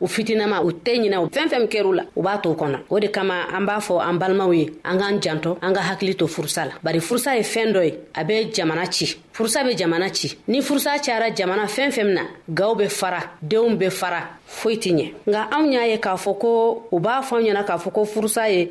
u fitinama u tɛ ɲina fɛn fɛn kɛr'u la u b'a to kɔnɔ o de kama an b'a fɔ an balimaw ye an k'an jantɔ an ka hakili to furusa la bari furusa ye fɛn dɔ ye a be jamana ci furusa be jamana ci ni furusa cayara jamana fɛn fɛn min na gaw be fara denw be fara foyi tɛ ɲɛ nka anw y'a ye k'a fɔ ko u b'a fɔ an ɲɛna k'a fɔ ko furusa ye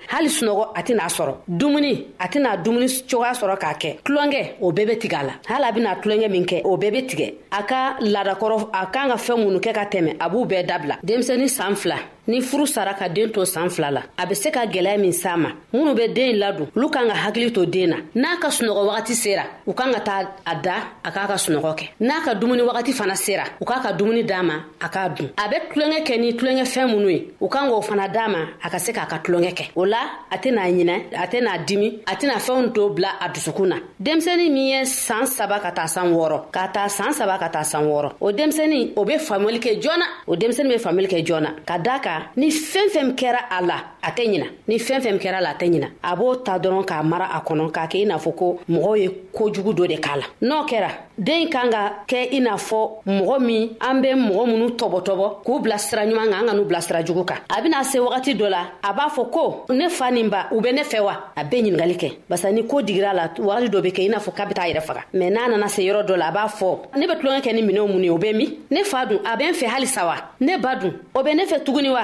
hali sunɔgɔ a tɛna sɔrɔ dumuni a tɛna dumuni cogoya sɔrɔ k'a kɛ tulonkɛ o bɛɛ bɛ tigɛ a la hali a bɛna tulonkɛ min kɛ o bɛɛ bɛ tigɛ a ka laadakɔrɔ a kan ka fɛn minnu kɛ ka tɛmɛ a b'u bɛɛ dabila denmisɛnnin san fila ni furu sara ka den to san fila la a bɛ se ka gwɛlɛya min s'a ma minnu bɛ den ladon olu kan ka hakili to den na n'a ka sunɔgɔ wagati sera u kan ka taa a da a k'a ka sunɔgɔ kɛ n'a ka dumuni wagati fana sera u k'a ka dumuni d'a ma a k'a dun a bɛ tulonkɛ kɛ ni tulonkɛ fɛn minnu ye u kan k'o fana d'a ma a ka se k'a ka tulonkɛ kɛ o la a tɛna ɲinɛ a tɛna dimi a tɛna fɛnw to bila a dusukun na denmisɛnnin min ye saan saba ka taa san wɔɔrɔ k'a ta saan saba ka taa san wɔɔrɔ o denmisɛnnin o be faamuyali kɛ joona o denmisɛnnin be faamuyali kɛ joona ka daa ka ni fɛn fɛn kɛra a la a tɛ ɲina ni fɛn fɛn kɛra a la a tɛ ɲina a b'o ta dɔrɔn k'a mara a kɔnɔ k'a kɛ i n'a fɔ ko mɔgɔw ye kojugu dɔ de k'a la n'o kɛra den in kan ka kɛ i n'a fɔ mɔgɔ min an bɛ mɔgɔ minnu tɔbɔtɔbɔ k'u bila sira ɲuman kan an ka n'u bila sira jugu kan a bɛna se wagati dɔ la a b'a fɔ ko ne fa nin ba u bɛ ne fɛ wa a bɛ ɲininkali kɛ barisa ni ko digira la wagati dɔ bɛ kɛ i n'a fɔ k'a bɛ taa yɛrɛ faga mɛ n'a nana se yɔrɔ dɔ la a b'a fɔ ne bɛ tulonkɛ kɛ ni minɛnw mun ye o bɛ min ne fa dun a bɛ n fɛ halisa wa ne ba dun o bɛ ne fɛ tuguni wa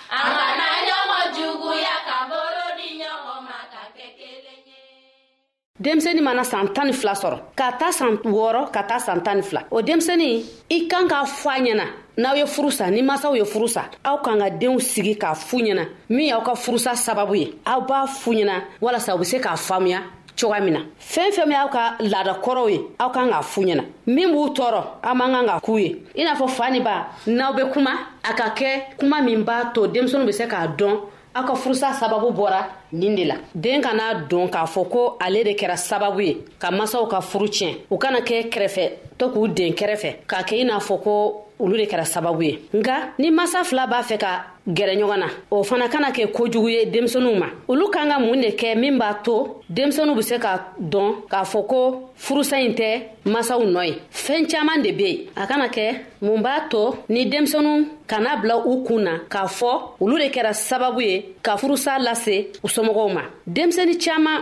denmisɛnnin mana san tan ni fila sɔrɔ ka taa san wɔɔrɔ ka taa san tan ni fila o denmisɛnnin i kan k'a fɔ a ɲɛna n'aw ye furu sa ni masaw ye furu sa aw kan ka denw sigi k'a fu ɲɛna min y'aw ka furusa sababu ye aw b'a fu ɲɛna walasa u be se k'a faamuya cogoya min na fɛn fɛn min aw ka laada kɔrɔw ye aw kan k'a fu ɲɛna min b'u tɔɔrɔ aw man kan ka k'u ye i n'a fɔ fa ni ba n'aw bɛ kuma a ka kɛ kuma min b'a to denmisɛnninw bɛ se k'a dɔn aw ka furusa sababu bɔra nin de la den kana don k'a fɔ ko ale de kɛra sababu ye ka masaw ka furu tiɲɛ u kana kɛ kɛrɛfɛ to k'u den kɛrɛfɛ k'a kɛ i n'a fɔ ko olu de kɛra sababu ye nka ni masa fila b'a fɛ ka gɛrɛ ɲɔgɔn na o fana kana kɛ kojugu ye denmisɛnninw ma olu kan ka mun de kɛ min b'a to denmisɛnninw be se ka dɔn k'a fɔ ko furusa ɲi tɛ masaw nɔ ye fɛɛn caaman de be yen a kana kɛ mun b'a to ni denmisɛnu kana bila u kun na k'a fɔ olu de kɛra sababu ye ka furusa lase u somɔgɔw ma denmisɛni caaman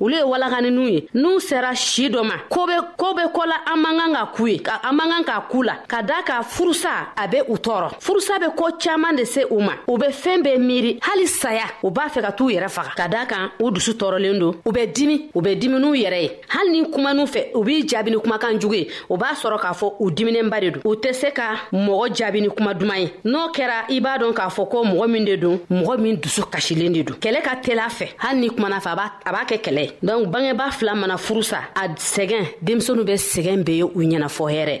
olu ye walakaninw ye n'u sera si dɔ ma ko be ko be kɔ la an man kan ka k'u ye ka an man kan k'a k'u la ka daa ka furusa a be u tɔɔrɔ furusa be koo caaman de se u ma u be fɛɛn bɛɛ miiri hali saya u b'a fɛ ka t'u yɛrɛ faga ka daa kan u dusu tɔɔrɔlen don u bɛ dimi u bɛ dimi n'u yɛrɛ ye hali ni kuman'u fɛ u b'i jaabi ni kumakan jugu ye o b'a sɔrɔ k'a fɔ u diminɛnba de don u tɛ se ka mɔgɔ jaabi ni kuma duman ye n'o kɛra i b'a dɔn k'a fɔ ko mɔgɔ min de don mɔgɔ min dusu kasilen de don kɛlɛ ka teli a fɛ hali ni kumana fɛ a b'a kɛ kɛlɛ ye donc bangebaa fila mana furu sa a sɛgɛn denmisɛnu bɛ sɛgɛn be ye u ɲɛna fɔ hɛrɛ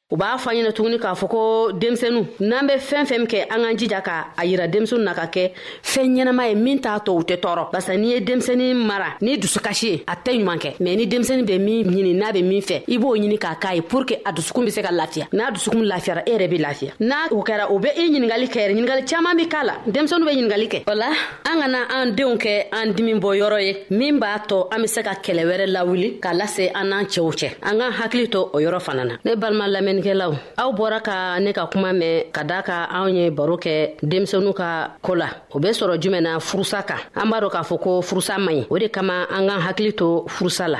u b'a fɔ ɲɛna tuguni k'a fɔ ko denmisɛnu n'an bɛ fɛn fɛn kɛ an k'an jija ka a yira denmisɛnu na ka kɛ fɛn ɲɛnama ye min t'a tɔ u tɛ tɔɔrɔ barisa n'i ye denmisɛni mara ni dusukasi ye a tɛ ɲuman kɛ mɛ ni denmisɛni bɛ min ɲini n'a bɛ min fɛ i b'o ɲini k'a k'a ye pour que a dusukun bɛ se ka lafiya n'a dusukun lafiyara e yɛrɛ bɛ lafiya n'a o kɛra o bɛ i ɲininkali kɛ yɛrɛ ɲininkali caman bɛ k'a la denmisɛnu bɛ ɲininkali kɛ o la an kana an denw kɛ an dimi bɔ yɔrɔ ye min b'a tɔ an be se ka kɛlɛ wɛrɛ lawuli k'a lase an n'an cɛw cɛ an k'an hakili to o yɔrɔ fana na ne balima lamɛnnikɛlaw aw bɔra ka ne ka kuma mɛn ka daa ka anw ye baro kɛ denmisɛnu ka ko la o be sɔrɔ jumɛn na furusa kan an b'a dɔ k'a fɔ ko furusa man ɲi o de kama an k'an hakili to furusa la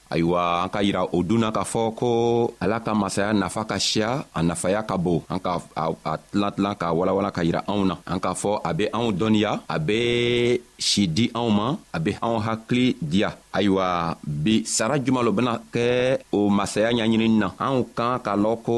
ayiwa an ka yira o dun na k'a fɔ ko ala ka masaya nafa ka siya a nafaya ka bon an ka a tilan tilan k'a walawala ka yira anw na an k'a fɔ a be anw dɔnniya a be si di anw ma a be anw hakili diya ayiwa bi sara juman lo bena kɛ o masaya ɲaɲinini na anw kan k'a lɔn ko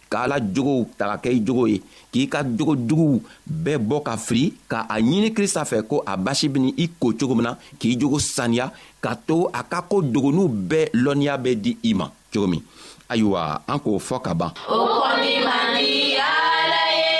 k'ala jogow ta ka kɛ i jogo ye k'i ka jogo juguw bɛɛ bɔ ka firi ka a ɲini krista fɛ ko a basi bini i ko cogo min na k'i jogo saniya ka to a ka ko dogoniw bɛɛ lɔnniya bɛ di i ma cogo min ayiwa an k'o fɔ ka ban o kɔni man di ala ye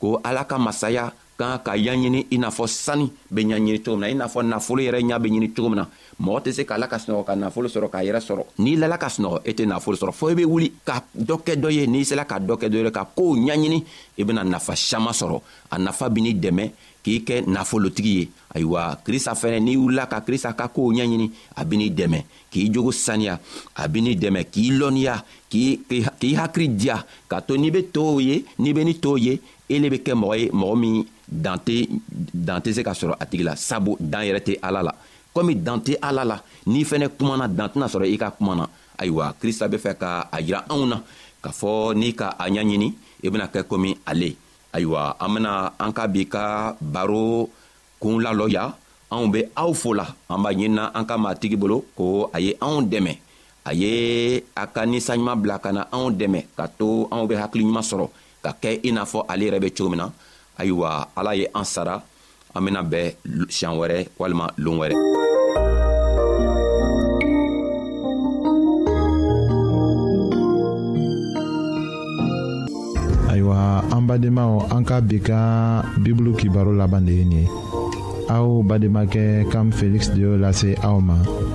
ko ala ka masaya ka kan ka yan ɲini i n'a fɔ sani bɛ ɲa ɲini cogo min na i n'a fɔ nafolo yɛrɛ ɲa bɛ ɲini cogo min na mɔgɔ tɛ se k'ala ka sunɔgɔ ka nafolo sɔrɔ k'a yɛrɛ sɔrɔ n'i lala ka sunɔgɔ e tɛ nafolo sɔrɔ fɔ i bɛ wuli ka dɔ kɛ dɔ ye n'i sela ka dɔ kɛ dɔ ye ka kow ɲaɲini i bɛna nafa siaman sɔrɔ a nafa bini dɛmɛ k'i kɛ nafolotigi ye ayiwa krista fɛnɛ n'i wulila ka krista ka koow ɲɛɲini a b'i dɛmɛ k'i jogo saniya a b'i dɛmɛ k'i lɔnniya k'i hakili diya k'a to n'i be tow ye n'i be ni tow ye e le be kɛ mɔgɔ ye mɔgɔ min dante dan tɛ se ka sɔrɔ a tigi la sabu dan yɛrɛ tɛ ala la komi dan tɛ ala la n'i fɛnɛ kumana dan tɛna sɔrɔ i ka kuma na ayiwa krista be fɛ ka a jira anw na k'a fɔ n'i ka a ɲaɲini i bena kɛ komi ale ayiwa an bena an ka bi ka baro kun lalɔya anw be aw fo la an b'a ɲinina an ka matigi bolo ko a ye anw dɛmɛ a ye a ka ninsanɲuman bila ka na anw dɛmɛ ka to anw be hakiliɲuman sɔrɔ ka kɛ i n'a fɔ ale yɛrɛ be cogo min na ayiwa ala ye an sara an bena bɛɛ siɲan wɛrɛ walima loon wɛrɛ ayiwa an badenmaw an ka bi ka bibulu kibaro laban de ye nin ye aw bademakɛ kam feliksi de y'o lase aw ma